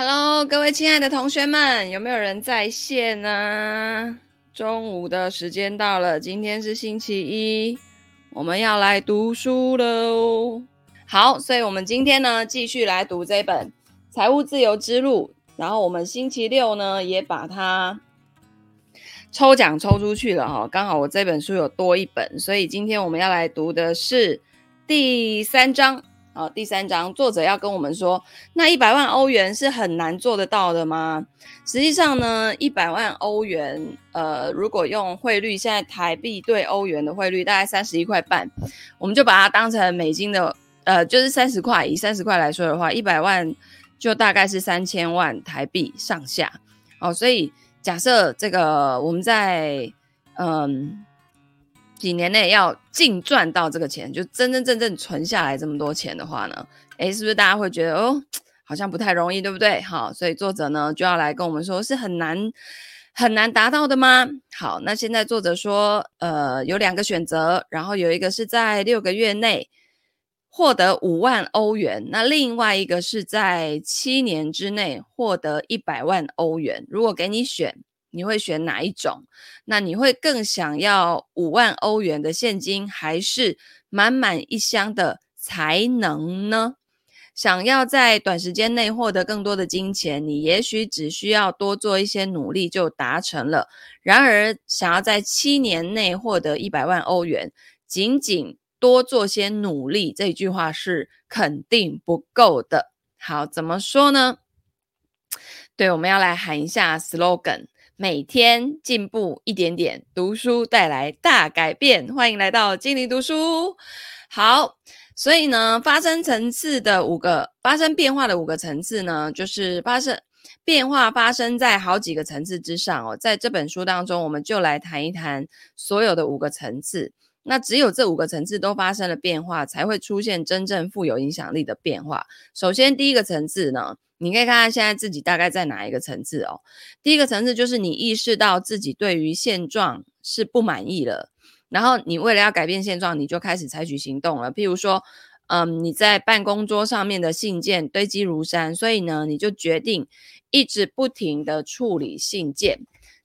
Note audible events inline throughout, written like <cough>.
Hello，各位亲爱的同学们，有没有人在线呢？中午的时间到了，今天是星期一，我们要来读书喽。好，所以我们今天呢，继续来读这本《财务自由之路》，然后我们星期六呢，也把它抽奖抽出去了哈。刚好我这本书有多一本，所以今天我们要来读的是第三章。好，第三章作者要跟我们说，那一百万欧元是很难做得到的吗？实际上呢，一百万欧元，呃，如果用汇率，现在台币对欧元的汇率大概三十一块半，我们就把它当成美金的，呃，就是三十块，以三十块来说的话，一百万就大概是三千万台币上下。哦，所以假设这个我们在，嗯。几年内要净赚到这个钱，就真真正正存下来这么多钱的话呢，诶，是不是大家会觉得哦，好像不太容易，对不对？好，所以作者呢就要来跟我们说，是很难很难达到的吗？好，那现在作者说，呃，有两个选择，然后有一个是在六个月内获得五万欧元，那另外一个是在七年之内获得一百万欧元。如果给你选。你会选哪一种？那你会更想要五万欧元的现金，还是满满一箱的才能呢？想要在短时间内获得更多的金钱，你也许只需要多做一些努力就达成了。然而，想要在七年内获得一百万欧元，仅仅多做些努力，这句话是肯定不够的。好，怎么说呢？对，我们要来喊一下 slogan。每天进步一点点，读书带来大改变。欢迎来到精灵读书。好，所以呢，发生层次的五个发生变化的五个层次呢，就是发生变化发生在好几个层次之上哦。在这本书当中，我们就来谈一谈所有的五个层次。那只有这五个层次都发生了变化，才会出现真正富有影响力的变化。首先，第一个层次呢。你可以看看现在自己大概在哪一个层次哦。第一个层次就是你意识到自己对于现状是不满意了，然后你为了要改变现状，你就开始采取行动了。譬如说，嗯，你在办公桌上面的信件堆积如山，所以呢，你就决定一直不停地处理信件，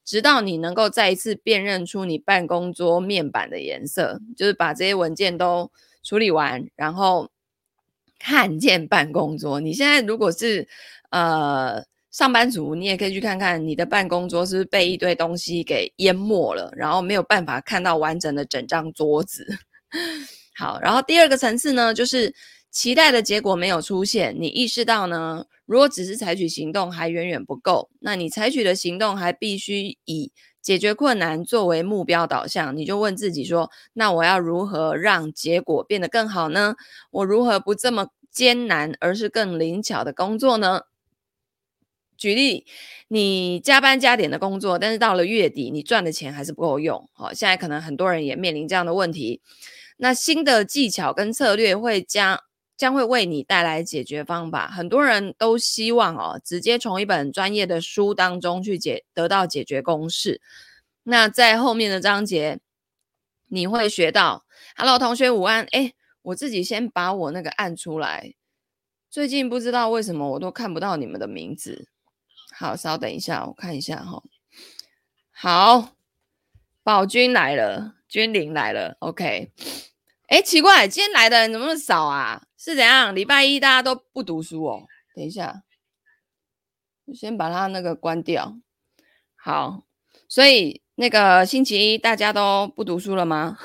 直到你能够再一次辨认出你办公桌面板的颜色，就是把这些文件都处理完，然后。看见办公桌，你现在如果是呃上班族，你也可以去看看你的办公桌是不是被一堆东西给淹没了，然后没有办法看到完整的整张桌子。<laughs> 好，然后第二个层次呢，就是期待的结果没有出现，你意识到呢，如果只是采取行动还远远不够，那你采取的行动还必须以解决困难作为目标导向，你就问自己说：那我要如何让结果变得更好呢？我如何不这么艰难，而是更灵巧的工作呢？举例，你加班加点的工作，但是到了月底，你赚的钱还是不够用。好，现在可能很多人也面临这样的问题。那新的技巧跟策略会将。将会为你带来解决方法。很多人都希望哦，直接从一本专业的书当中去解得到解决公式。那在后面的章节，你会学到。Hello，同学午安。诶，我自己先把我那个按出来。最近不知道为什么我都看不到你们的名字。好，稍等一下，我看一下哈、好，宝君来了，君临来了。OK。诶，奇怪，今天来的人怎么那么少啊？是怎样？礼拜一大家都不读书哦。等一下，我先把它那个关掉。好，所以那个星期一大家都不读书了吗？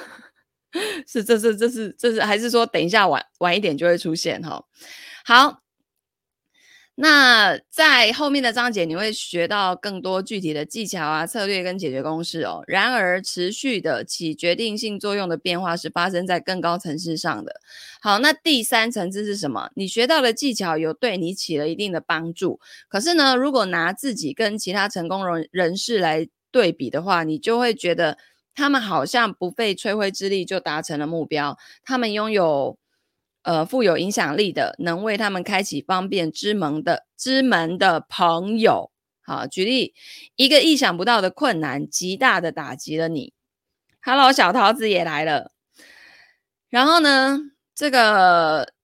<laughs> 是，这是，这是，这是，还是说等一下晚晚一点就会出现哈？好。那在后面的章节，你会学到更多具体的技巧啊、策略跟解决公式哦。然而，持续的起决定性作用的变化是发生在更高层次上的。好，那第三层次是什么？你学到的技巧有对你起了一定的帮助。可是呢，如果拿自己跟其他成功人人士来对比的话，你就会觉得他们好像不费吹灰之力就达成了目标。他们拥有。呃，富有影响力的，能为他们开启方便之门的之门的朋友。好，举例，一个意想不到的困难，极大的打击了你。Hello，小桃子也来了。然后呢，这个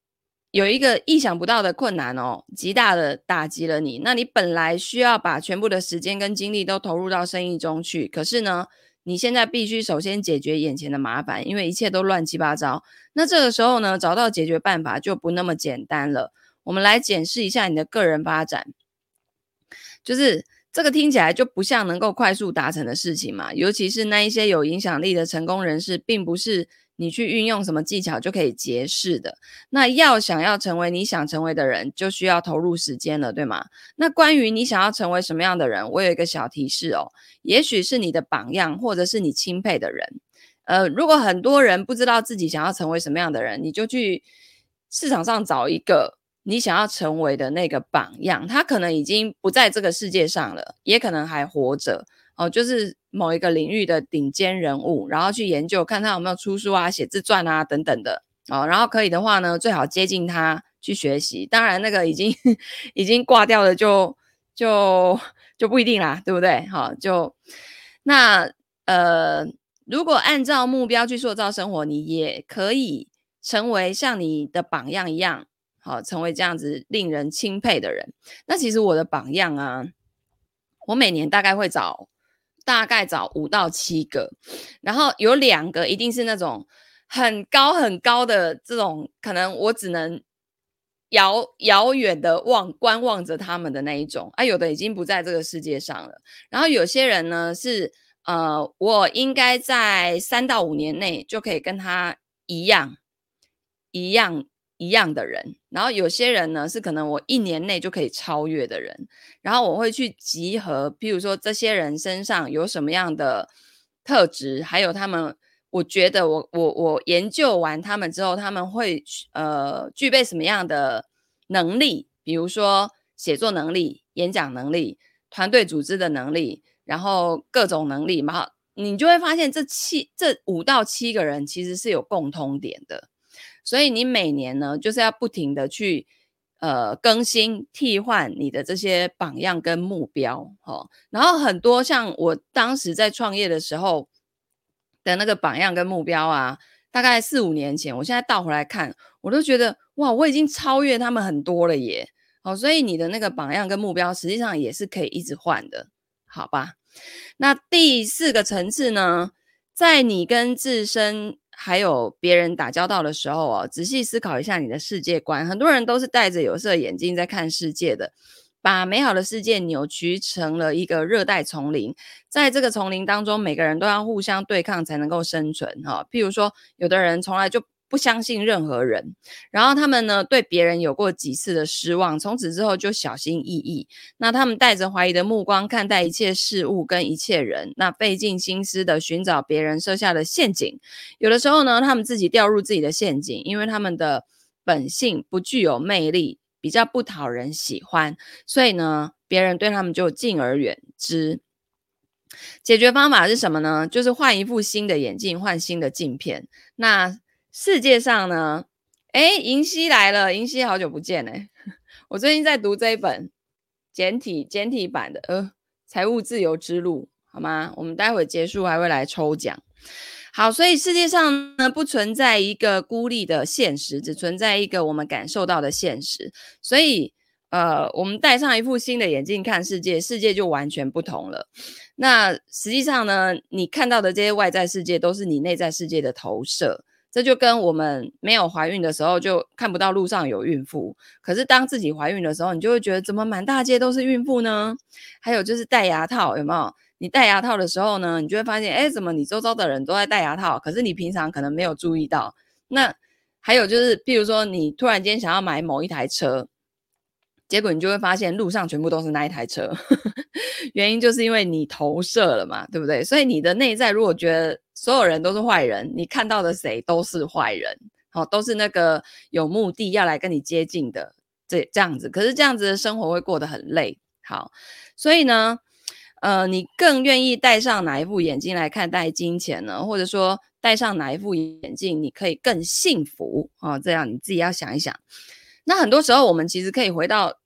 有一个意想不到的困难哦，极大的打击了你。那你本来需要把全部的时间跟精力都投入到生意中去，可是呢，你现在必须首先解决眼前的麻烦，因为一切都乱七八糟。那这个时候呢，找到解决办法就不那么简单了。我们来检视一下你的个人发展，就是这个听起来就不像能够快速达成的事情嘛，尤其是那一些有影响力的成功人士，并不是。你去运用什么技巧就可以结识的？那要想要成为你想成为的人，就需要投入时间了，对吗？那关于你想要成为什么样的人，我有一个小提示哦，也许是你的榜样，或者是你钦佩的人。呃，如果很多人不知道自己想要成为什么样的人，你就去市场上找一个你想要成为的那个榜样，他可能已经不在这个世界上了，也可能还活着。哦，就是某一个领域的顶尖人物，然后去研究，看他有没有出书啊、写自传啊等等的。哦，然后可以的话呢，最好接近他去学习。当然，那个已经 <laughs> 已经挂掉了就，就就不一定啦，对不对？好，就那呃，如果按照目标去塑造生活，你也可以成为像你的榜样一样，好，成为这样子令人钦佩的人。那其实我的榜样啊，我每年大概会找。大概找五到七个，然后有两个一定是那种很高很高的这种，可能我只能遥遥远的望观望着他们的那一种啊，有的已经不在这个世界上了。然后有些人呢是呃，我应该在三到五年内就可以跟他一样一样。一样的人，然后有些人呢是可能我一年内就可以超越的人，然后我会去集合，譬如说这些人身上有什么样的特质，还有他们，我觉得我我我研究完他们之后，他们会呃具备什么样的能力，比如说写作能力、演讲能力、团队组织的能力，然后各种能力嘛，你就会发现这七这五到七个人其实是有共通点的。所以你每年呢，就是要不停的去呃更新、替换你的这些榜样跟目标，哦，然后很多像我当时在创业的时候的那个榜样跟目标啊，大概四五年前，我现在倒回来看，我都觉得哇，我已经超越他们很多了耶。哦，所以你的那个榜样跟目标，实际上也是可以一直换的，好吧？那第四个层次呢，在你跟自身。还有别人打交道的时候哦，仔细思考一下你的世界观。很多人都是戴着有色眼镜在看世界的，把美好的世界扭曲成了一个热带丛林。在这个丛林当中，每个人都要互相对抗才能够生存哈。譬如说，有的人从来就不相信任何人，然后他们呢，对别人有过几次的失望，从此之后就小心翼翼。那他们带着怀疑的目光看待一切事物跟一切人，那费尽心思的寻找别人设下的陷阱。有的时候呢，他们自己掉入自己的陷阱，因为他们的本性不具有魅力，比较不讨人喜欢，所以呢，别人对他们就敬而远之。解决方法是什么呢？就是换一副新的眼镜，换新的镜片。那世界上呢？诶，银溪来了，银溪好久不见哎！<laughs> 我最近在读这一本简体简体版的呃《财务自由之路》，好吗？我们待会结束还会来抽奖。好，所以世界上呢，不存在一个孤立的现实，只存在一个我们感受到的现实。所以呃，我们戴上一副新的眼镜看世界，世界就完全不同了。那实际上呢，你看到的这些外在世界，都是你内在世界的投射。这就跟我们没有怀孕的时候就看不到路上有孕妇，可是当自己怀孕的时候，你就会觉得怎么满大街都是孕妇呢？还有就是戴牙套，有没有？你戴牙套的时候呢，你就会发现，哎，怎么你周遭的人都在戴牙套，可是你平常可能没有注意到。那还有就是，譬如说你突然间想要买某一台车。结果你就会发现路上全部都是那一台车，<laughs> 原因就是因为你投射了嘛，对不对？所以你的内在如果觉得所有人都是坏人，你看到的谁都是坏人，好，都是那个有目的要来跟你接近的，这这样子。可是这样子的生活会过得很累，好，所以呢，呃，你更愿意戴上哪一副眼镜来看待金钱呢？或者说戴上哪一副眼镜你可以更幸福啊？这样你自己要想一想。那很多时候，我们其实可以回到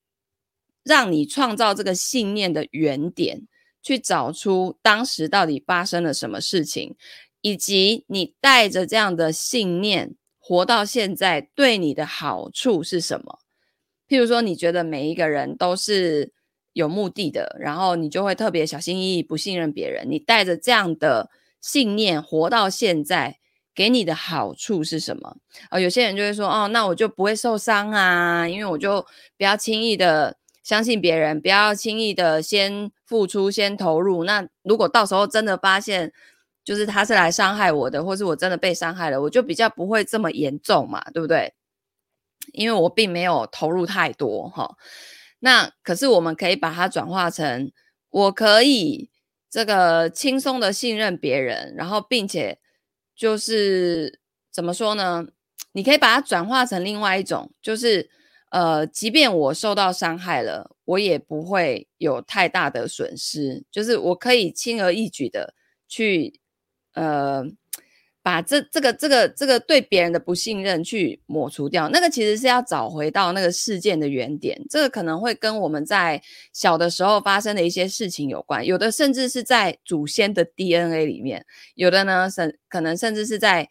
让你创造这个信念的原点，去找出当时到底发生了什么事情，以及你带着这样的信念活到现在对你的好处是什么？譬如说，你觉得每一个人都是有目的的，然后你就会特别小心翼翼，不信任别人。你带着这样的信念活到现在，给你的好处是什么？呃，有些人就会说，哦，那我就不会受伤啊，因为我就不要轻易的相信别人，不要轻易的先付出、先投入。那如果到时候真的发现，就是他是来伤害我的，或是我真的被伤害了，我就比较不会这么严重嘛，对不对？因为我并没有投入太多哈。那可是我们可以把它转化成，我可以这个轻松的信任别人，然后并且就是怎么说呢？你可以把它转化成另外一种，就是呃，即便我受到伤害了，我也不会有太大的损失，就是我可以轻而易举的去。呃，把这这个这个这个对别人的不信任去抹除掉，那个其实是要找回到那个事件的原点。这个可能会跟我们在小的时候发生的一些事情有关，有的甚至是在祖先的 DNA 里面，有的呢，甚可能甚至是在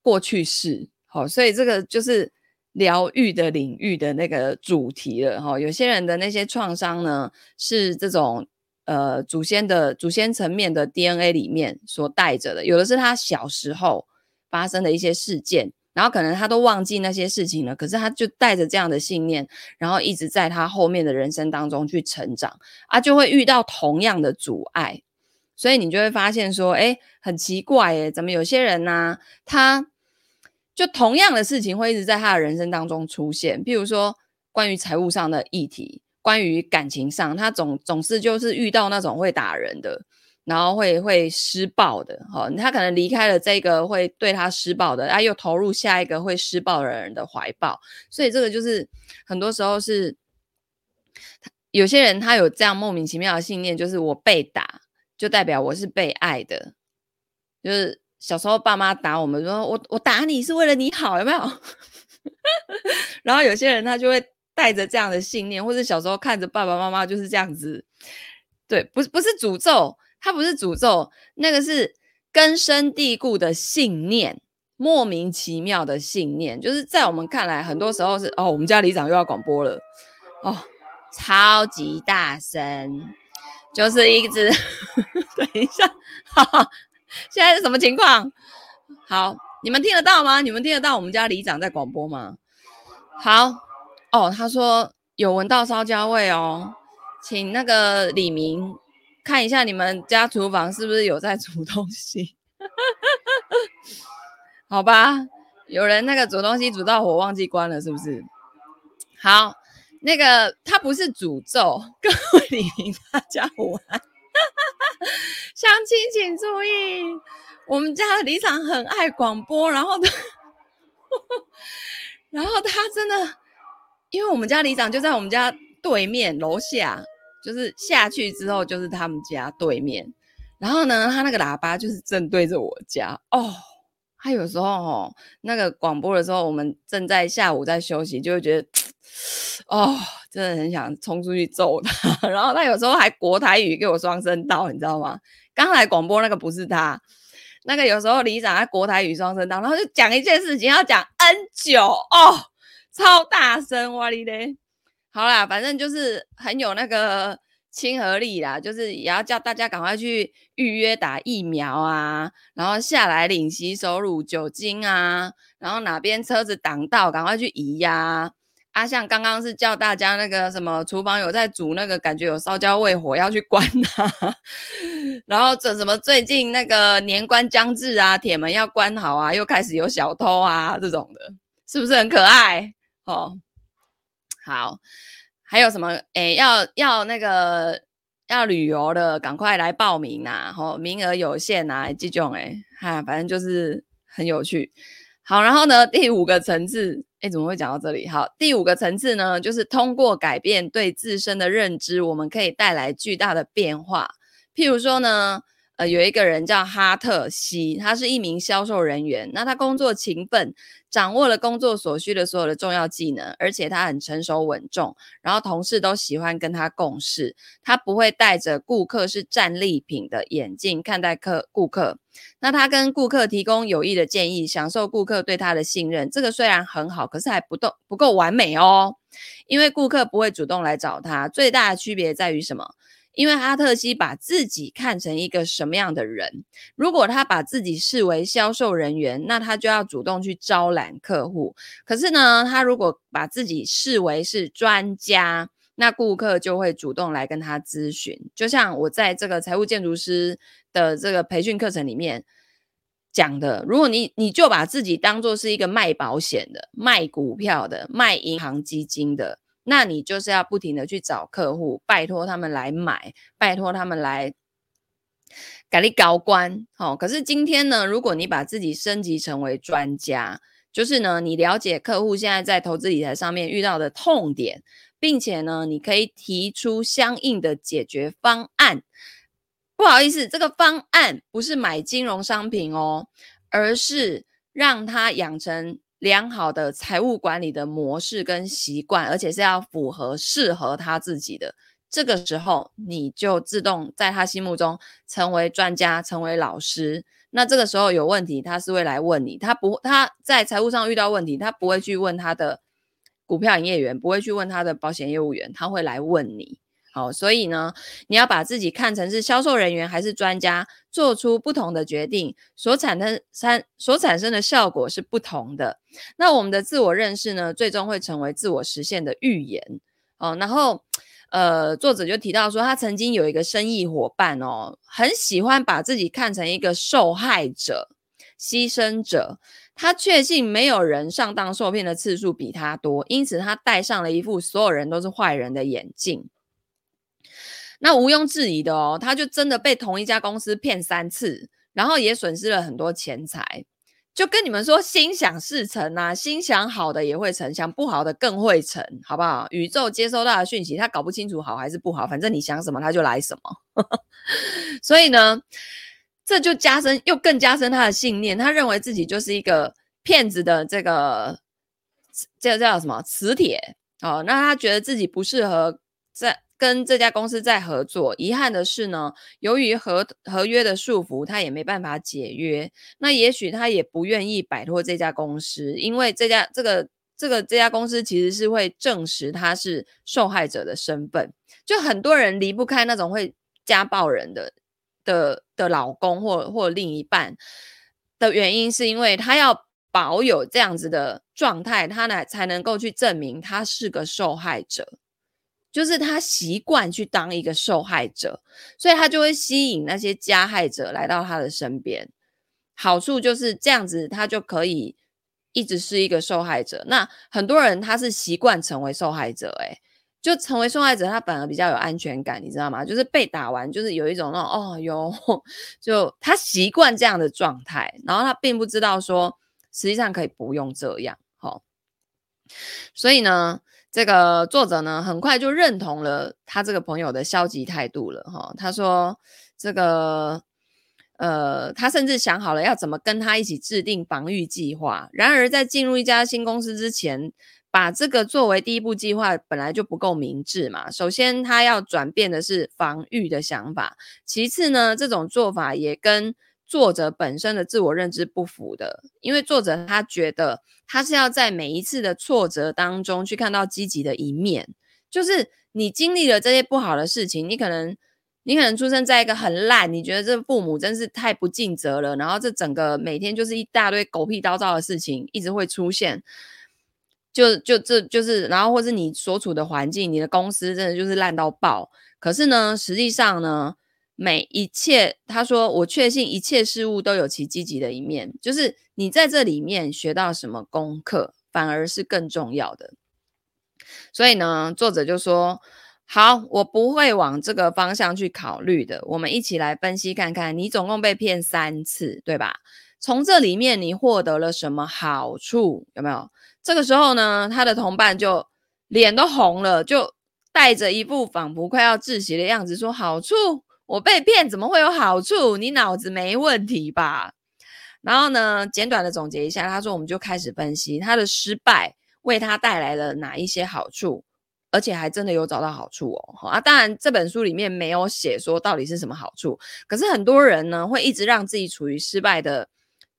过去式。好，所以这个就是疗愈的领域的那个主题了。哈，有些人的那些创伤呢，是这种。呃，祖先的祖先层面的 DNA 里面所带着的，有的是他小时候发生的一些事件，然后可能他都忘记那些事情了，可是他就带着这样的信念，然后一直在他后面的人生当中去成长，啊，就会遇到同样的阻碍，所以你就会发现说，诶，很奇怪，诶，怎么有些人呢、他就同样的事情会一直在他的人生当中出现，譬如说关于财务上的议题。关于感情上，他总总是就是遇到那种会打人的，然后会会施暴的，哈、哦，他可能离开了这个会对他施暴的，啊，又投入下一个会施暴的人的怀抱，所以这个就是很多时候是，有些人他有这样莫名其妙的信念，就是我被打就代表我是被爱的，就是小时候爸妈打我们说我我打你是为了你好，有没有？<laughs> 然后有些人他就会。带着这样的信念，或者小时候看着爸爸妈妈就是这样子，对，不是不是诅咒，他不是诅咒，那个是根深蒂固的信念，莫名其妙的信念，就是在我们看来，很多时候是哦，我们家里长又要广播了，哦，超级大声，就是一直，<laughs> 等一下，哈哈，<laughs> 现在是什么情况？好，你们听得到吗？你们听得到我们家里长在广播吗？好。哦，他说有闻到烧焦味哦，请那个李明看一下你们家厨房是不是有在煮东西？<laughs> 好吧，有人那个煮东西煮到火忘记关了，是不是？好，那个他不是诅咒，<laughs> 各位李明大家午安，<laughs> 乡亲请注意，我们家的里长很爱广播，然后他，<laughs> 然后他真的。因为我们家李长就在我们家对面楼下，就是下去之后就是他们家对面。然后呢，他那个喇叭就是正对着我家哦。他有时候哦，那个广播的时候，我们正在下午在休息，就会觉得哦，真的很想冲出去揍他。<laughs> 然后他有时候还国台语给我双声道，你知道吗？刚才广播那个不是他，那个有时候里长在国台语双声道，然后就讲一件事情要讲 N 久哦。超大声哇哩嘞！好啦，反正就是很有那个亲和力啦，就是也要叫大家赶快去预约打疫苗啊，然后下来领洗手乳、酒精啊，然后哪边车子挡道，赶快去移呀、啊。啊，像刚刚是叫大家那个什么厨房有在煮那个，感觉有烧焦味，火要去关它。<laughs> 然后这什么最近那个年关将至啊，铁门要关好啊，又开始有小偷啊这种的，是不是很可爱？哦，好，还有什么？诶，要要那个要旅游的，赶快来报名呐！吼，名额有限呐，这种诶，哈，反正就是很有趣。好，然后呢，第五个层次，哎，怎么会讲到这里？好，第五个层次呢，就是通过改变对自身的认知，我们可以带来巨大的变化。譬如说呢，呃，有一个人叫哈特西，他是一名销售人员。那他工作勤奋，掌握了工作所需的所有的重要技能，而且他很成熟稳重，然后同事都喜欢跟他共事。他不会戴着顾客是战利品的眼镜看待客顾客。那他跟顾客提供有益的建议，享受顾客对他的信任。这个虽然很好，可是还不够不够完美哦，因为顾客不会主动来找他。最大的区别在于什么？因为哈特西把自己看成一个什么样的人？如果他把自己视为销售人员，那他就要主动去招揽客户。可是呢，他如果把自己视为是专家，那顾客就会主动来跟他咨询。就像我在这个财务建筑师的这个培训课程里面讲的，如果你你就把自己当做是一个卖保险的、卖股票的、卖银行基金的。那你就是要不停的去找客户，拜托他们来买，拜托他们来给你高官。哦，可是今天呢，如果你把自己升级成为专家，就是呢，你了解客户现在在投资理财上面遇到的痛点，并且呢，你可以提出相应的解决方案。不好意思，这个方案不是买金融商品哦，而是让他养成。良好的财务管理的模式跟习惯，而且是要符合适合他自己的。这个时候，你就自动在他心目中成为专家，成为老师。那这个时候有问题，他是会来问你。他不，他在财务上遇到问题，他不会去问他的股票营业员，不会去问他的保险业务员，他会来问你。好，所以呢，你要把自己看成是销售人员还是专家，做出不同的决定，所产生产所产生的效果是不同的。那我们的自我认识呢，最终会成为自我实现的预言。哦，然后呃，作者就提到说，他曾经有一个生意伙伴哦，很喜欢把自己看成一个受害者、牺牲者。他确信没有人上当受骗的次数比他多，因此他戴上了一副所有人都是坏人的眼镜。那毋庸置疑的哦，他就真的被同一家公司骗三次，然后也损失了很多钱财。就跟你们说，心想事成啊，心想好的也会成，想不好的更会成，好不好？宇宙接收到的讯息，他搞不清楚好还是不好，反正你想什么他就来什么。<laughs> 所以呢，这就加深又更加深他的信念，他认为自己就是一个骗子的这个这叫什么磁铁哦，那他觉得自己不适合在。跟这家公司在合作，遗憾的是呢，由于合合约的束缚，他也没办法解约。那也许他也不愿意摆脱这家公司，因为这家这个这个这家公司其实是会证实他是受害者的身份。就很多人离不开那种会家暴人的的的老公或或另一半的原因，是因为他要保有这样子的状态，他呢才能够去证明他是个受害者。就是他习惯去当一个受害者，所以他就会吸引那些加害者来到他的身边。好处就是这样子，他就可以一直是一个受害者。那很多人他是习惯成为受害者，诶，就成为受害者，他反而比较有安全感，你知道吗？就是被打完，就是有一种那种哦哟，<laughs> 就他习惯这样的状态，然后他并不知道说实际上可以不用这样，齁。所以呢。这个作者呢，很快就认同了他这个朋友的消极态度了哈。他说：“这个，呃，他甚至想好了要怎么跟他一起制定防御计划。然而，在进入一家新公司之前，把这个作为第一步计划本来就不够明智嘛。首先，他要转变的是防御的想法；其次呢，这种做法也跟……”作者本身的自我认知不符的，因为作者他觉得他是要在每一次的挫折当中去看到积极的一面，就是你经历了这些不好的事情，你可能你可能出生在一个很烂，你觉得这父母真是太不尽责了，然后这整个每天就是一大堆狗屁倒灶的事情一直会出现，就就这就是，然后或是你所处的环境，你的公司真的就是烂到爆，可是呢，实际上呢。每一切，他说：“我确信一切事物都有其积极的一面，就是你在这里面学到什么功课，反而是更重要的。”所以呢，作者就说：“好，我不会往这个方向去考虑的。我们一起来分析看看，你总共被骗三次，对吧？从这里面你获得了什么好处？有没有？”这个时候呢，他的同伴就脸都红了，就带着一副仿佛快要窒息的样子说：“好处。”我被骗怎么会有好处？你脑子没问题吧？然后呢，简短的总结一下，他说我们就开始分析他的失败为他带来了哪一些好处，而且还真的有找到好处哦。啊，当然这本书里面没有写说到底是什么好处，可是很多人呢会一直让自己处于失败的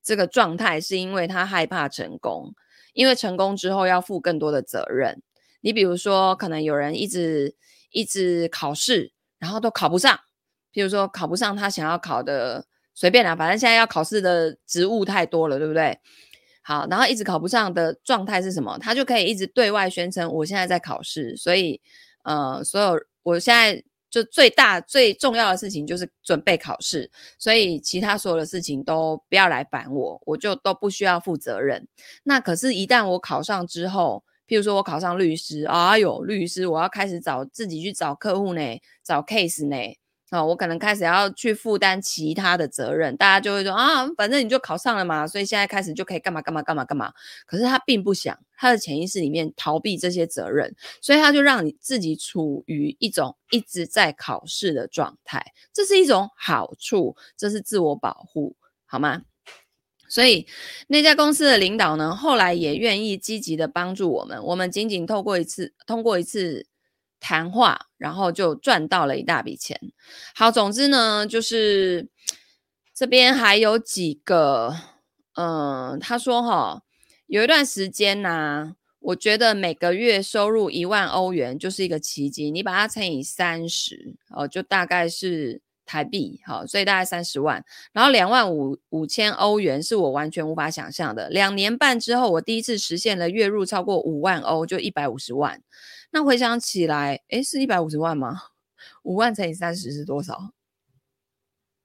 这个状态，是因为他害怕成功，因为成功之后要负更多的责任。你比如说，可能有人一直一直考试，然后都考不上。比如说考不上他想要考的，随便啦，反正现在要考试的职务太多了，对不对？好，然后一直考不上的状态是什么？他就可以一直对外宣称我现在在考试，所以呃，所有我现在就最大最重要的事情就是准备考试，所以其他所有的事情都不要来烦我，我就都不需要负责任。那可是，一旦我考上之后，譬如说我考上律师，哎呦，律师我要开始找自己去找客户呢，找 case 呢。啊，我可能开始要去负担其他的责任，大家就会说啊，反正你就考上了嘛，所以现在开始就可以干嘛干嘛干嘛干嘛。可是他并不想，他的潜意识里面逃避这些责任，所以他就让你自己处于一种一直在考试的状态，这是一种好处，这是自我保护，好吗？所以那家公司的领导呢，后来也愿意积极的帮助我们，我们仅仅透过一次，通过一次。谈话，然后就赚到了一大笔钱。好，总之呢，就是这边还有几个，嗯，他说哈，有一段时间呐、我觉得每个月收入一万欧元就是一个奇迹。你把它乘以三十，哦，就大概是台币，好，所以大概三十万。然后两万五五千欧元是我完全无法想象的。两年半之后，我第一次实现了月入超过五万欧，就一百五十万。那回想起来，诶，是一百五十万吗？五万乘以三十是多少？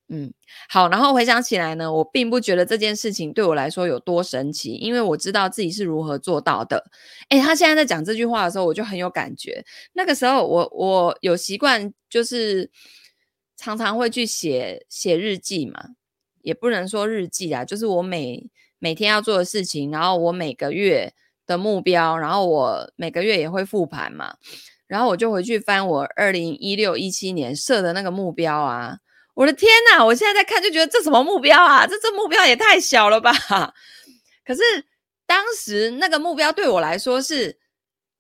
嗯，好。然后回想起来呢，我并不觉得这件事情对我来说有多神奇，因为我知道自己是如何做到的。诶，他现在在讲这句话的时候，我就很有感觉。那个时候我，我我有习惯，就是常常会去写写日记嘛，也不能说日记啊，就是我每每天要做的事情，然后我每个月。的目标，然后我每个月也会复盘嘛，然后我就回去翻我二零一六一七年设的那个目标啊，我的天呐，我现在在看就觉得这什么目标啊，这这目标也太小了吧？<laughs> 可是当时那个目标对我来说是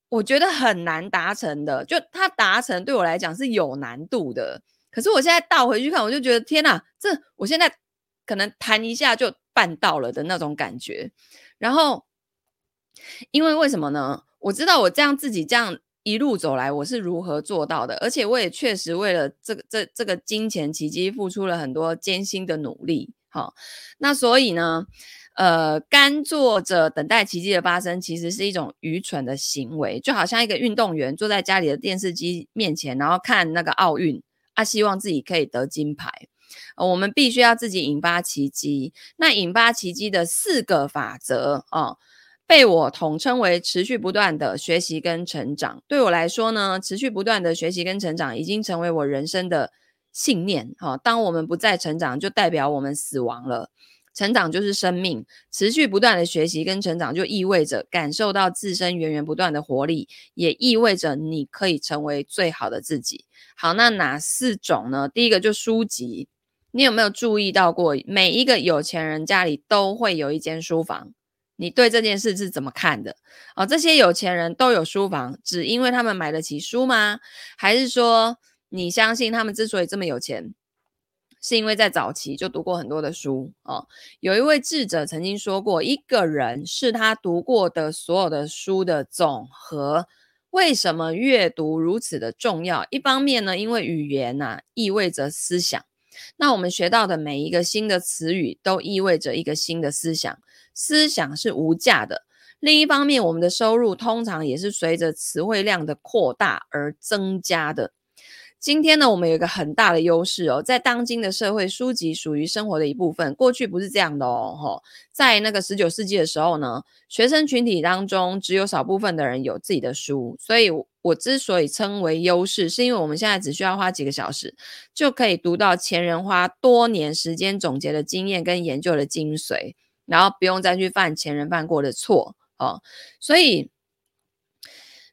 我觉得很难达成的，就它达成对我来讲是有难度的。可是我现在倒回去看，我就觉得天呐，这我现在可能弹一下就办到了的那种感觉，然后。因为为什么呢？我知道我这样自己这样一路走来，我是如何做到的，而且我也确实为了这个这这个金钱奇迹付出了很多艰辛的努力。好，那所以呢，呃，干坐着等待奇迹的发生，其实是一种愚蠢的行为，就好像一个运动员坐在家里的电视机面前，然后看那个奥运，他，希望自己可以得金牌。我们必须要自己引发奇迹。那引发奇迹的四个法则啊。哦被我统称为持续不断的学习跟成长。对我来说呢，持续不断的学习跟成长已经成为我人生的信念。哈，当我们不再成长，就代表我们死亡了。成长就是生命，持续不断的学习跟成长就意味着感受到自身源源不断的活力，也意味着你可以成为最好的自己。好，那哪四种呢？第一个就书籍。你有没有注意到过，每一个有钱人家里都会有一间书房？你对这件事是怎么看的？哦，这些有钱人都有书房，只因为他们买得起书吗？还是说你相信他们之所以这么有钱，是因为在早期就读过很多的书？哦，有一位智者曾经说过，一个人是他读过的所有的书的总和。为什么阅读如此的重要？一方面呢，因为语言呐、意味着思想，那我们学到的每一个新的词语都意味着一个新的思想。思想是无价的。另一方面，我们的收入通常也是随着词汇量的扩大而增加的。今天呢，我们有一个很大的优势哦，在当今的社会，书籍属于生活的一部分。过去不是这样的哦，在那个十九世纪的时候呢，学生群体当中只有少部分的人有自己的书。所以，我之所以称为优势，是因为我们现在只需要花几个小时，就可以读到前人花多年时间总结的经验跟研究的精髓。然后不用再去犯前人犯过的错哦，所以，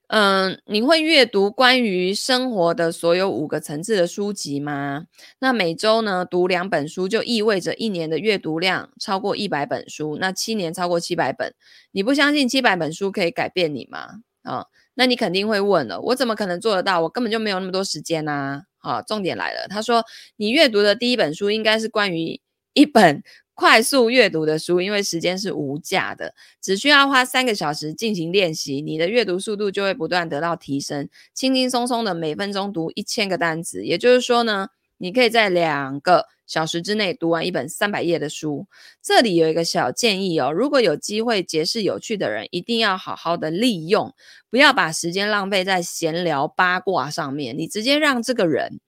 嗯，你会阅读关于生活的所有五个层次的书籍吗？那每周呢，读两本书就意味着一年的阅读量超过一百本书，那七年超过七百本。你不相信七百本书可以改变你吗？啊，那你肯定会问了，我怎么可能做得到？我根本就没有那么多时间呐！啊，重点来了，他说你阅读的第一本书应该是关于一本。快速阅读的书，因为时间是无价的，只需要花三个小时进行练习，你的阅读速度就会不断得到提升，轻轻松松的每分钟读一千个单词。也就是说呢，你可以在两个小时之内读完一本三百页的书。这里有一个小建议哦，如果有机会结识有趣的人，一定要好好的利用，不要把时间浪费在闲聊八卦上面，你直接让这个人。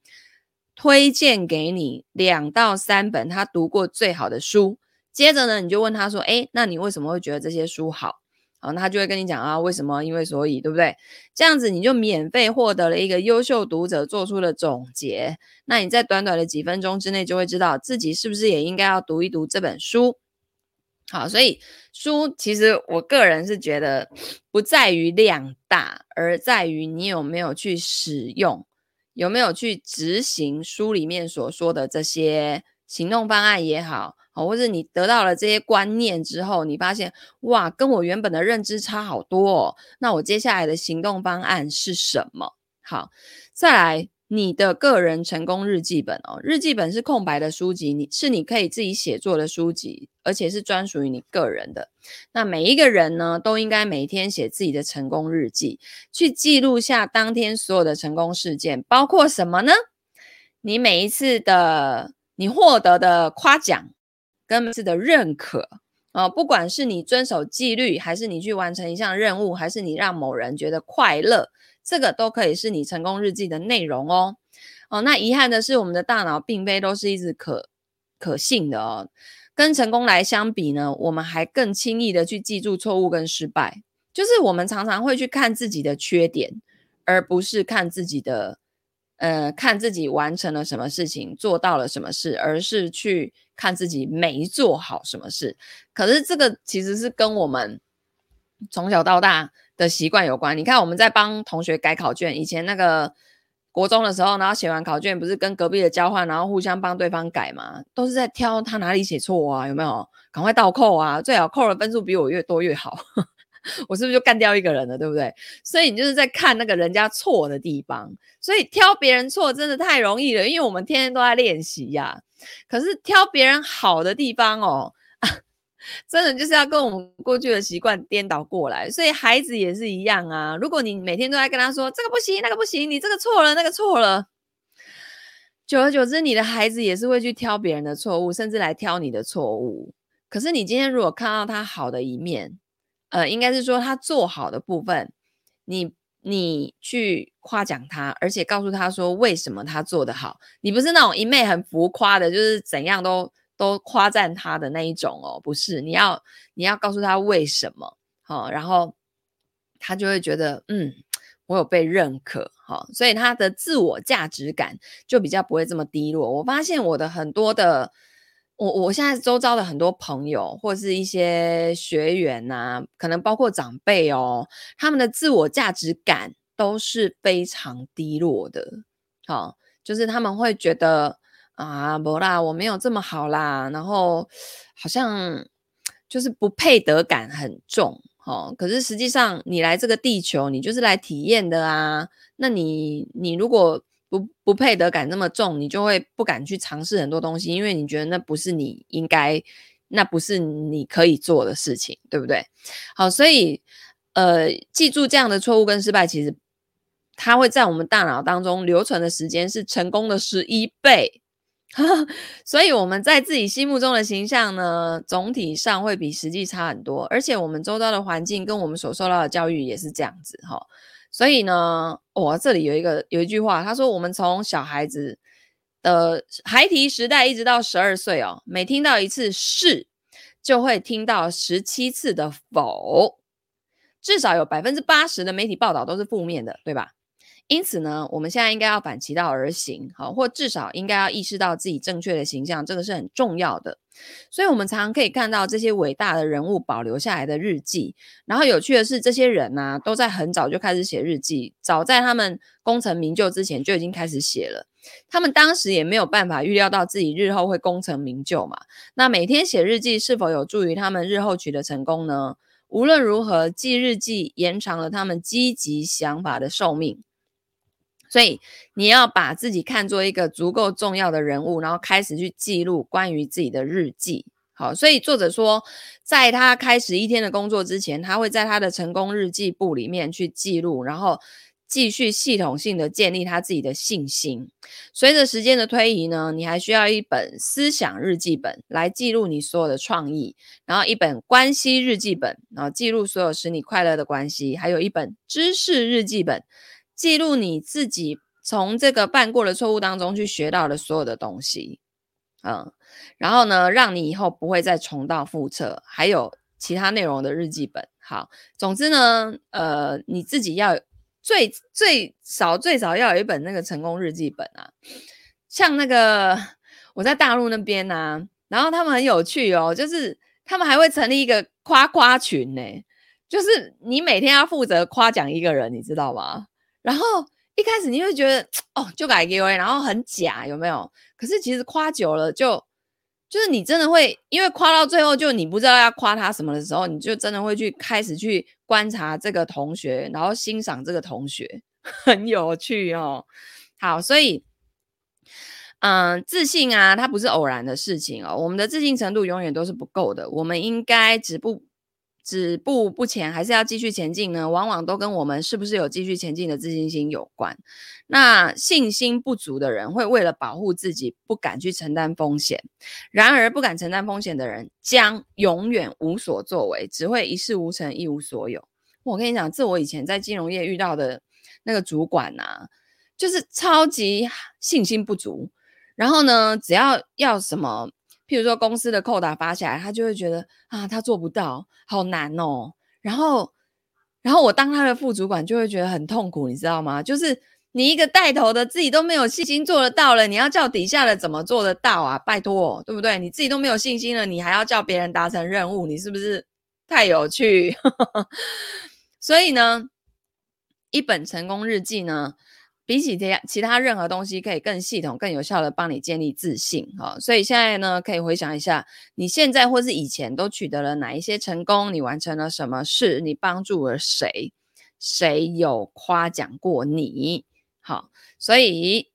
推荐给你两到三本他读过最好的书，接着呢，你就问他说：“诶，那你为什么会觉得这些书好？”好，那他就会跟你讲啊，为什么？因为所以，对不对？这样子你就免费获得了一个优秀读者做出的总结。那你在短短的几分钟之内就会知道自己是不是也应该要读一读这本书。好，所以书其实我个人是觉得不在于量大，而在于你有没有去使用。有没有去执行书里面所说的这些行动方案也好，或者你得到了这些观念之后，你发现哇，跟我原本的认知差好多哦。那我接下来的行动方案是什么？好，再来。你的个人成功日记本哦，日记本是空白的书籍，你是你可以自己写作的书籍，而且是专属于你个人的。那每一个人呢，都应该每天写自己的成功日记，去记录下当天所有的成功事件，包括什么呢？你每一次的你获得的夸奖，跟每次的认可哦，不管是你遵守纪律，还是你去完成一项任务，还是你让某人觉得快乐。这个都可以是你成功日记的内容哦。哦，那遗憾的是，我们的大脑并非都是一直可可信的哦。跟成功来相比呢，我们还更轻易的去记住错误跟失败。就是我们常常会去看自己的缺点，而不是看自己的，呃，看自己完成了什么事情，做到了什么事，而是去看自己没做好什么事。可是这个其实是跟我们从小到大。的习惯有关，你看我们在帮同学改考卷，以前那个国中的时候，然后写完考卷不是跟隔壁的交换，然后互相帮对方改嘛，都是在挑他哪里写错啊，有没有？赶快倒扣啊，最好扣的分数比我越多越好，<laughs> 我是不是就干掉一个人了，对不对？所以你就是在看那个人家错的地方，所以挑别人错真的太容易了，因为我们天天都在练习呀。可是挑别人好的地方哦。真的就是要跟我们过去的习惯颠倒过来，所以孩子也是一样啊。如果你每天都在跟他说这个不行，那个不行，你这个错了，那个错了，久而久之，你的孩子也是会去挑别人的错误，甚至来挑你的错误。可是你今天如果看到他好的一面，呃，应该是说他做好的部分，你你去夸奖他，而且告诉他说为什么他做得好，你不是那种一昧很浮夸的，就是怎样都。都夸赞他的那一种哦，不是，你要你要告诉他为什么，好，然后他就会觉得，嗯，我有被认可，好，所以他的自我价值感就比较不会这么低落。我发现我的很多的，我我现在周遭的很多朋友或是一些学员呐，可能包括长辈哦，他们的自我价值感都是非常低落的，好，就是他们会觉得。啊，不啦，我没有这么好啦，然后好像就是不配得感很重，哦，可是实际上你来这个地球，你就是来体验的啊。那你你如果不不配得感那么重，你就会不敢去尝试很多东西，因为你觉得那不是你应该，那不是你可以做的事情，对不对？好，所以呃，记住这样的错误跟失败，其实它会在我们大脑当中留存的时间是成功的十一倍。<laughs> 所以我们在自己心目中的形象呢，总体上会比实际差很多，而且我们周遭的环境跟我们所受到的教育也是这样子哈。所以呢，我、这里有一个有一句话，他说我们从小孩子的孩提时代一直到十二岁哦，每听到一次是，就会听到十七次的否，至少有百分之八十的媒体报道都是负面的，对吧？因此呢，我们现在应该要反其道而行，好，或至少应该要意识到自己正确的形象，这个是很重要的。所以，我们常常可以看到这些伟大的人物保留下来的日记。然后，有趣的是，这些人呢、都在很早就开始写日记，早在他们功成名就之前就已经开始写了。他们当时也没有办法预料到自己日后会功成名就嘛。那每天写日记是否有助于他们日后取得成功呢？无论如何，记日记延长了他们积极想法的寿命。所以你要把自己看作一个足够重要的人物，然后开始去记录关于自己的日记。好，所以作者说，在他开始一天的工作之前，他会在他的成功日记簿里面去记录，然后继续系统性的建立他自己的信心。随着时间的推移呢，你还需要一本思想日记本来记录你所有的创意，然后一本关系日记本，然后记录所有使你快乐的关系，还有一本知识日记本。记录你自己从这个犯过的错误当中去学到的所有的东西，嗯，然后呢，让你以后不会再重蹈覆辙。还有其他内容的日记本，好，总之呢，呃，你自己要最最少最少要有一本那个成功日记本啊。像那个我在大陆那边呢、然后他们很有趣哦，就是他们还会成立一个夸夸群呢，就是你每天要负责夸奖一个人，你知道吗？然后一开始你会觉得哦，就改给我，然后很假，有没有？可是其实夸久了就，就就是你真的会，因为夸到最后，就你不知道要夸他什么的时候，你就真的会去开始去观察这个同学，然后欣赏这个同学，<laughs> 很有趣哦。好，所以嗯，自信啊，它不是偶然的事情哦。我们的自信程度永远都是不够的，我们应该止步。止步不前，还是要继续前进呢？往往都跟我们是不是有继续前进的自信心有关。那信心不足的人，会为了保护自己，不敢去承担风险。然而，不敢承担风险的人，将永远无所作为，只会一事无成，一无所有。我跟你讲，这我以前在金融业遇到的那个主管啊，就是超级信心不足。然后呢，只要要什么。譬如说，公司的扣打发下来，他就会觉得啊，他做不到，好难哦。然后，然后我当他的副主管就会觉得很痛苦，你知道吗？就是你一个带头的，自己都没有信心做得到了，你要叫底下的怎么做得到啊？拜托，对不对？你自己都没有信心了，你还要叫别人达成任务，你是不是太有趣？<laughs> 所以呢，一本成功日记呢，比起其他其他任何东西，可以更系统、更有效的帮你建立自信，哈。所以现在呢，可以回想一下，你现在或是以前都取得了哪一些成功？你完成了什么事？你帮助了谁？谁有夸奖过你？好，所以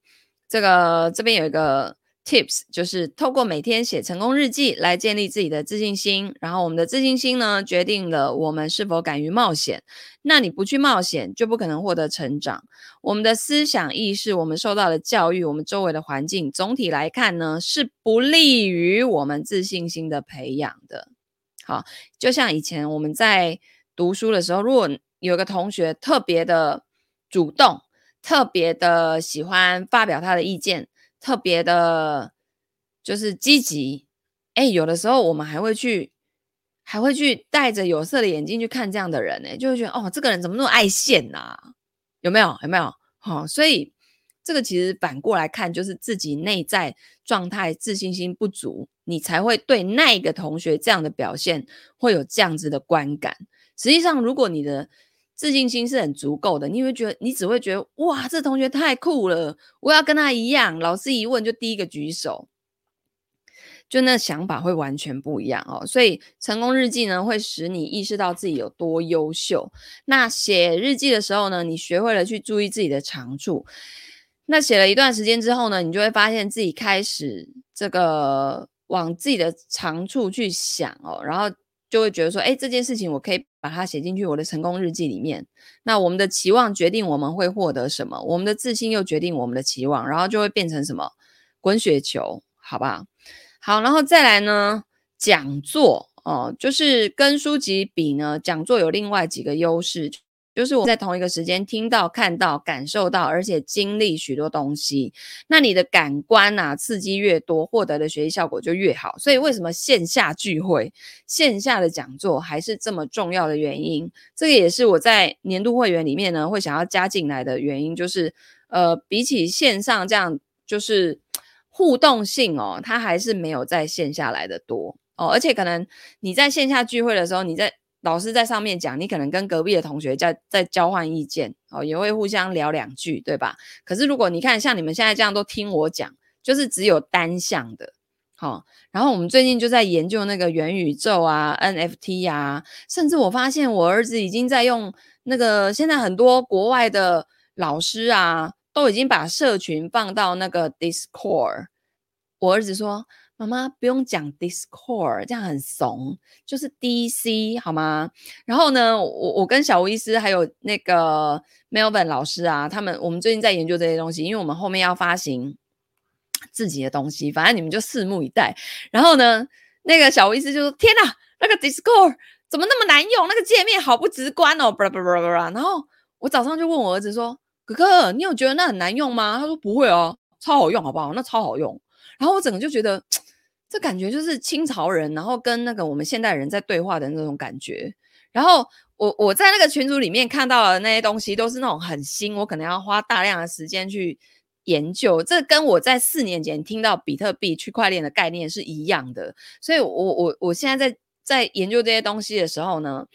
这个这边有一个。Tips 就是透过每天写成功日记来建立自己的自信心，然后我们的自信心呢，决定了我们是否敢于冒险。那你不去冒险，就不可能获得成长。我们的思想意识、我们受到的教育、我们周围的环境，总体来看呢，是不利于我们自信心的培养的。好，就像以前我们在读书的时候，如果有个同学特别的主动，特别的喜欢发表他的意见。特别的，就是积极，哎，有的时候我们还会去，还会去戴着有色的眼镜去看这样的人，哎，就会觉得哦，这个人怎么那么爱现呐、啊？有没有？有没有？好、所以这个其实反过来看，就是自己内在状态自信心不足，你才会对那个同学这样的表现会有这样子的观感。实际上，如果你的自信心是很足够的，你会觉得，你只会觉得，哇，这同学太酷了，我要跟他一样。老师一问就第一个举手，就那想法会完全不一样哦。所以成功日记呢，会使你意识到自己有多优秀。那写日记的时候呢，你学会了去注意自己的长处。那写了一段时间之后呢，你就会发现自己开始这个往自己的长处去想哦，然后。就会觉得说，哎，这件事情我可以把它写进去我的成功日记里面。那我们的期望决定我们会获得什么，我们的自信又决定我们的期望，然后就会变成什么滚雪球，好不好？好，然后再来呢，讲座哦，就是跟书籍比呢，讲座有另外几个优势，就是我在同一个时间听到、看到、感受到，而且经历许多东西。那你的感官啊，刺激越多，获得的学习效果就越好。所以为什么线下聚会、线下的讲座还是这么重要的原因？这个也是我在年度会员里面呢会想要加进来的原因，就是呃，比起线上这样，就是互动性哦，它还是没有在线下来的多哦。而且可能你在线下聚会的时候，你在老师在上面讲，你可能跟隔壁的同学在在交换意见，哦，也会互相聊两句，对吧？可是如果你看像你们现在这样都听我讲，就是只有单向的，好、然后我们最近就在研究那个元宇宙啊、NFT 啊，甚至我发现我儿子已经在用那个，现在很多国外的老师啊，都已经把社群放到那个 Discord。我儿子说。妈妈不用讲 Discord，这样很怂，就是 DC 好吗？然后呢，我我跟小吴医师还有那个 Melvin 老师啊，他们我们最近在研究这些东西，因为我们后面要发行自己的东西，反正你们就拭目以待。然后呢，那个小吴医师就说：“天哪，那个 Discord 怎么那么难用？那个界面好不直观哦！”然后我早上就问我儿子说：“哥哥，你有觉得那很难用吗？”他说：“不会哦，超好用，好不好？那超好用。”然后我整个就觉得。这感觉就是清朝人，然后跟那个我们现代人在对话的那种感觉。然后我我在那个群组里面看到的那些东西，都是那种很新，我可能要花大量的时间去研究。这跟我在四年前听到比特币、区块链的概念是一样的。所以我我我现在在在研究这些东西的时候呢。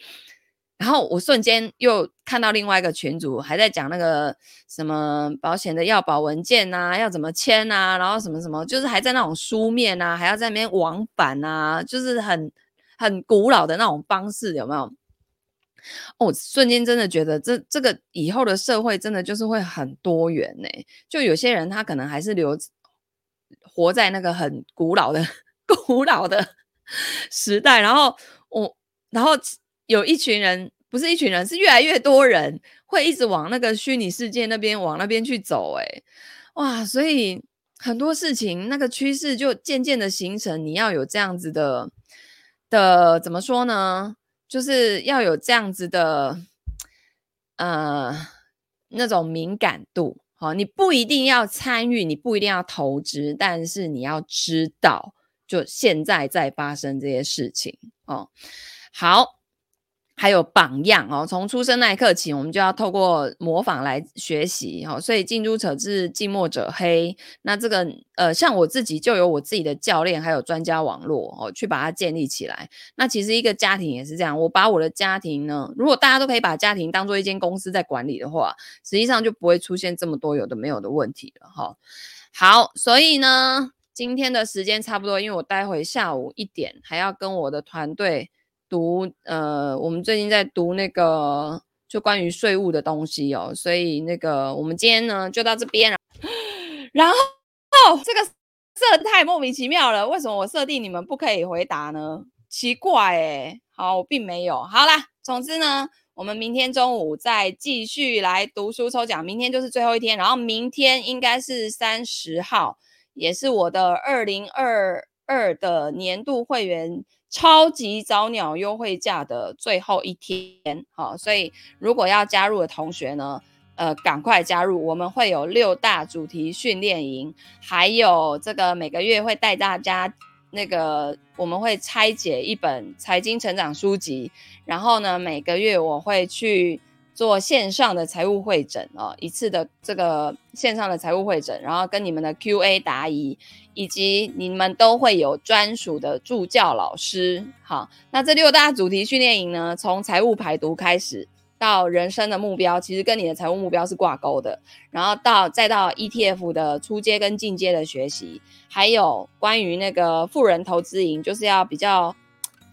然后我瞬间又看到另外一个群组还在讲那个什么保险的要保文件啊，要怎么签啊，然后什么什么，就是还在那种书面啊，还要在那边往返啊，就是很很古老的那种方式，有没有？哦，瞬间真的觉得这这个以后的社会真的就是会很多元呢。就有些人他可能还是留活在那个很古老的 <laughs> 古老的 <laughs> 时代，然后我然后。有一群人，不是一群人，是越来越多人会一直往那个虚拟世界那边往那边去走，诶，哇！所以很多事情那个趋势就渐渐的形成，你要有这样子的的怎么说呢？就是要有这样子的呃那种敏感度，好，你不一定要参与，你不一定要投资，但是你要知道，就现在在发生这些事情哦。好。还有榜样哦，从出生那一刻起，我们就要透过模仿来学习哦。所以近朱者赤，近墨者黑。那这个呃，像我自己就有我自己的教练，还有专家网络哦，去把它建立起来。那其实一个家庭也是这样，我把我的家庭呢，如果大家都可以把家庭当做一间公司在管理的话，实际上就不会出现这么多有的没有的问题了哈。好，所以呢，今天的时间差不多，因为我待会下午一点还要跟我的团队。读呃，我们最近在读那个就关于税务的东西哦，所以那个我们今天呢就到这边，<laughs> 然后，这个设太莫名其妙了，为什么我设定你们不可以回答呢？奇怪诶，好，我并没有。好啦，总之呢，我们明天中午再继续来读书抽奖，明天就是最后一天，然后明天应该是三十号，也是我的二零二二的年度会员。超级早鸟优惠价的最后一天，好，所以如果要加入的同学呢，呃，赶快加入。我们会有六大主题训练营，还有这个每个月会带大家那个，我们会拆解一本财经成长书籍，然后呢，每个月我会去。做线上的财务会诊哦，一次的这个线上的财务会诊，然后跟你们的 QA 答疑，以及你们都会有专属的助教老师。好，那这六大主题训练营呢，从财务排毒开始，到人生的目标，其实跟你的财务目标是挂钩的，然后到再到 ETF 的初阶跟进阶的学习，还有关于那个富人投资营，就是要比较。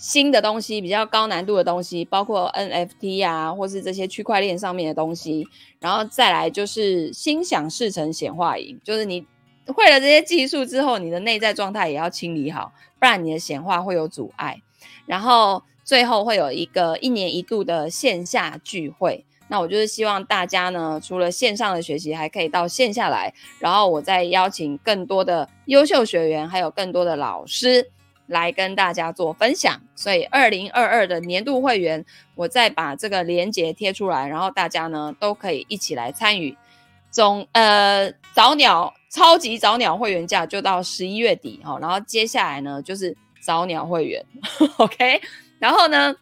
新的东西，比较高难度的东西，包括 NFT 啊，或是这些区块链上面的东西，然后再来就是心想事成显化营，就是你会了这些技术之后，你的内在状态也要清理好，不然你的显化会有阻碍。然后最后会有一个一年一度的线下聚会，那我就是希望大家呢，除了线上的学习，还可以到线下来，然后我再邀请更多的优秀学员，还有更多的老师。来跟大家做分享。所以二零二二的年度会员，我再把这个链接贴出来，然后大家呢都可以一起来参与。总呃早鸟超级早鸟会员价就到十一月底哈，然后接下来呢就是早鸟会员，<laughs> OK，然后呢。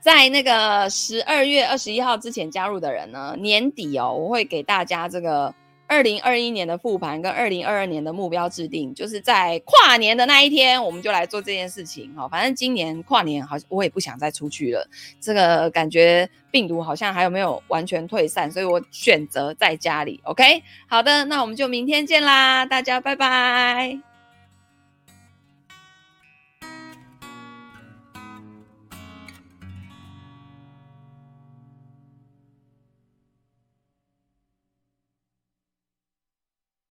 在那个十二月二十一号之前加入的人呢，年底哦，我会给大家这个二零二一年的复盘跟二零二二年的目标制定，就是在跨年的那一天，我们就来做这件事情哈。反正今年跨年好像我也不想再出去了，这个感觉病毒好像还有没有完全退散，所以我选择在家里。OK，好的，那我们就明天见啦，大家拜拜。